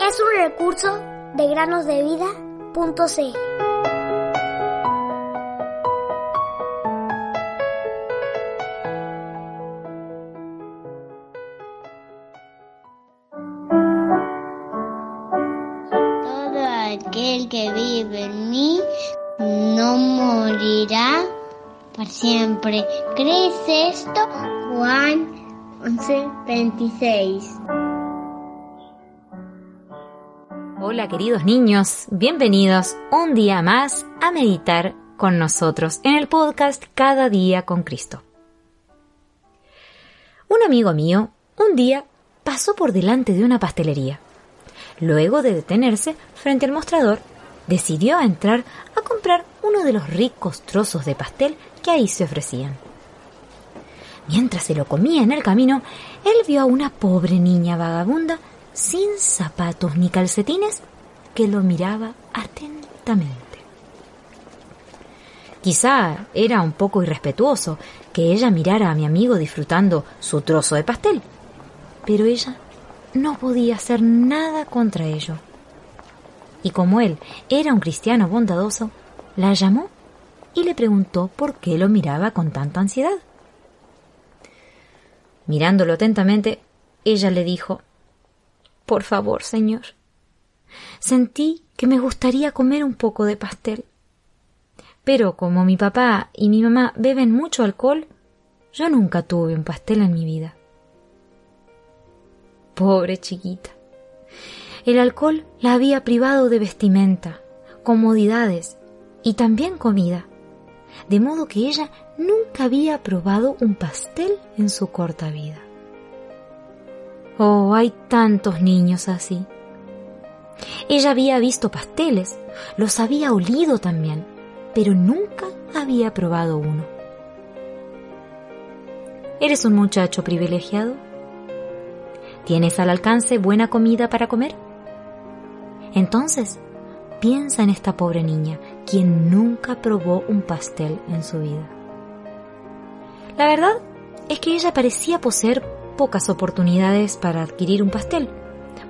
Es un recurso de granosdevida.cl. Todo aquel que vive en mí no morirá para siempre. ¿Crees esto? Juan 11:26. Hola queridos niños, bienvenidos un día más a meditar con nosotros en el podcast Cada día con Cristo. Un amigo mío un día pasó por delante de una pastelería. Luego de detenerse frente al mostrador, decidió entrar a comprar uno de los ricos trozos de pastel que ahí se ofrecían. Mientras se lo comía en el camino, él vio a una pobre niña vagabunda sin zapatos ni calcetines que lo miraba atentamente. Quizá era un poco irrespetuoso que ella mirara a mi amigo disfrutando su trozo de pastel, pero ella no podía hacer nada contra ello. Y como él era un cristiano bondadoso, la llamó y le preguntó por qué lo miraba con tanta ansiedad. Mirándolo atentamente, ella le dijo Por favor, señor. Sentí que me gustaría comer un poco de pastel. Pero como mi papá y mi mamá beben mucho alcohol, yo nunca tuve un pastel en mi vida. Pobre chiquita. El alcohol la había privado de vestimenta, comodidades y también comida, de modo que ella nunca había probado un pastel en su corta vida. Oh, hay tantos niños así. Ella había visto pasteles, los había olido también, pero nunca había probado uno. ¿Eres un muchacho privilegiado? ¿Tienes al alcance buena comida para comer? Entonces, piensa en esta pobre niña, quien nunca probó un pastel en su vida. La verdad es que ella parecía poseer pocas oportunidades para adquirir un pastel,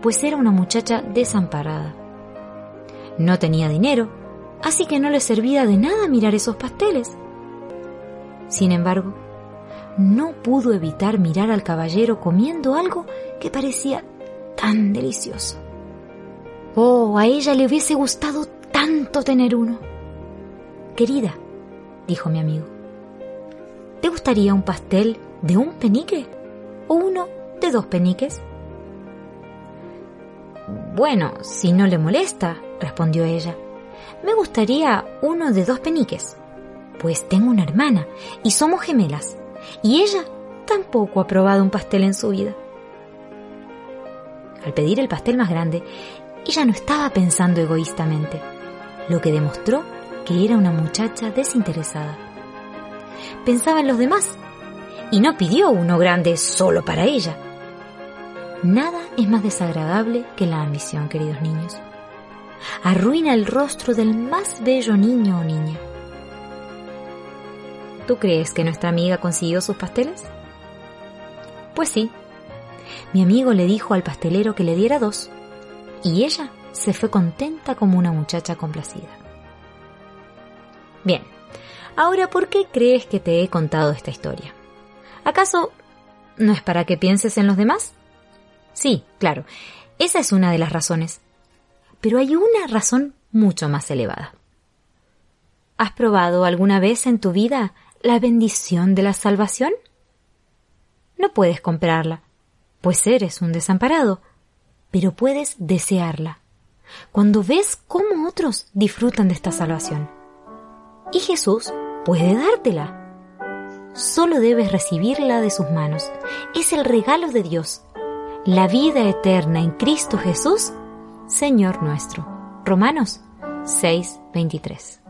pues era una muchacha desamparada. No tenía dinero, así que no le servía de nada mirar esos pasteles. Sin embargo, no pudo evitar mirar al caballero comiendo algo que parecía tan delicioso. Oh, a ella le hubiese gustado tanto tener uno. Querida, dijo mi amigo, ¿te gustaría un pastel de un penique o uno de dos peniques? Bueno, si no le molesta, respondió ella, me gustaría uno de dos peniques, pues tengo una hermana y somos gemelas, y ella tampoco ha probado un pastel en su vida. Al pedir el pastel más grande, ella no estaba pensando egoístamente, lo que demostró que era una muchacha desinteresada. Pensaba en los demás y no pidió uno grande solo para ella. Nada es más desagradable que la ambición, queridos niños. Arruina el rostro del más bello niño o niña. ¿Tú crees que nuestra amiga consiguió sus pasteles? Pues sí. Mi amigo le dijo al pastelero que le diera dos y ella se fue contenta como una muchacha complacida. Bien, ahora ¿por qué crees que te he contado esta historia? ¿Acaso no es para que pienses en los demás? Sí, claro, esa es una de las razones. Pero hay una razón mucho más elevada. ¿Has probado alguna vez en tu vida la bendición de la salvación? No puedes comprarla, pues eres un desamparado, pero puedes desearla cuando ves cómo otros disfrutan de esta salvación. Y Jesús puede dártela solo debes recibirla de sus manos. Es el regalo de Dios. La vida eterna en Cristo Jesús, Señor nuestro. Romanos 6:23.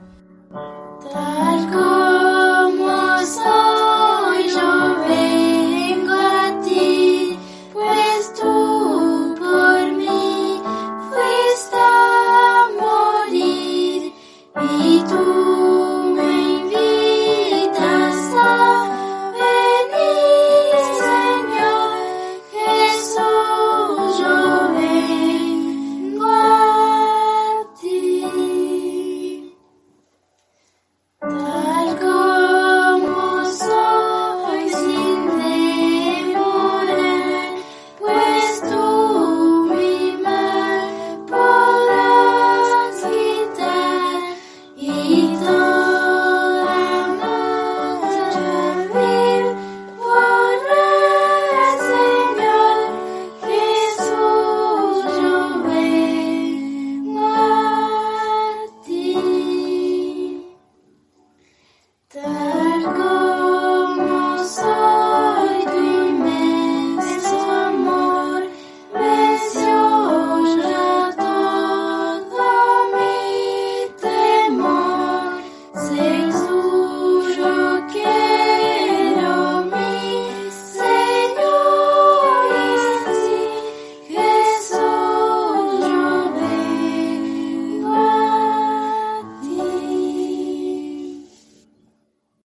Tal como soy.